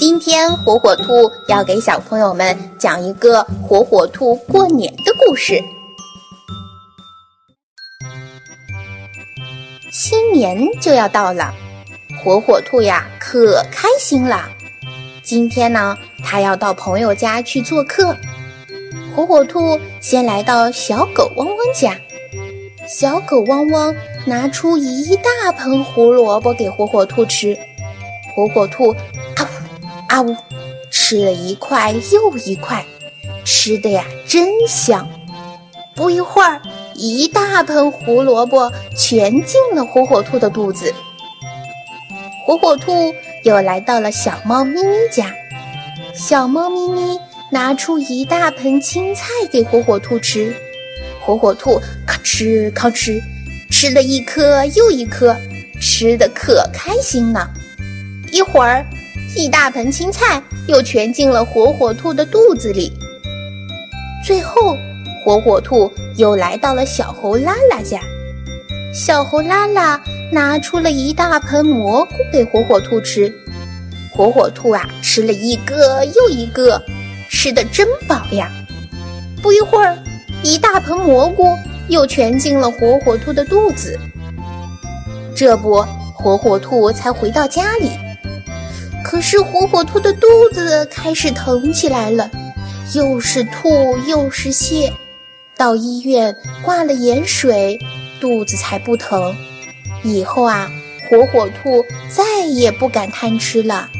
今天火火兔要给小朋友们讲一个火火兔过年的故事。新年就要到了，火火兔呀可开心了。今天呢，他要到朋友家去做客。火火兔先来到小狗汪汪家，小狗汪汪拿出一大盆胡萝卜给火火兔吃，火火兔。啊呜，吃了一块又一块，吃的呀真香。不一会儿，一大盆胡萝卜全进了火火兔的肚子。火火兔又来到了小猫咪咪家，小猫咪咪拿出一大盆青菜给火火兔吃，火火兔咔哧咔哧吃了一颗又一颗，吃的可开心了。一会儿。一大盆青菜又全进了火火兔的肚子里。最后，火火兔又来到了小猴拉拉家。小猴拉拉拿出了一大盆蘑菇给火火兔吃。火火兔啊，吃了一个又一个，吃的真饱呀。不一会儿，一大盆蘑菇又全进了火火兔的肚子。这不，火火兔才回到家里。可是火火兔的肚子开始疼起来了，又是吐又是泻，到医院挂了盐水，肚子才不疼。以后啊，火火兔再也不敢贪吃了。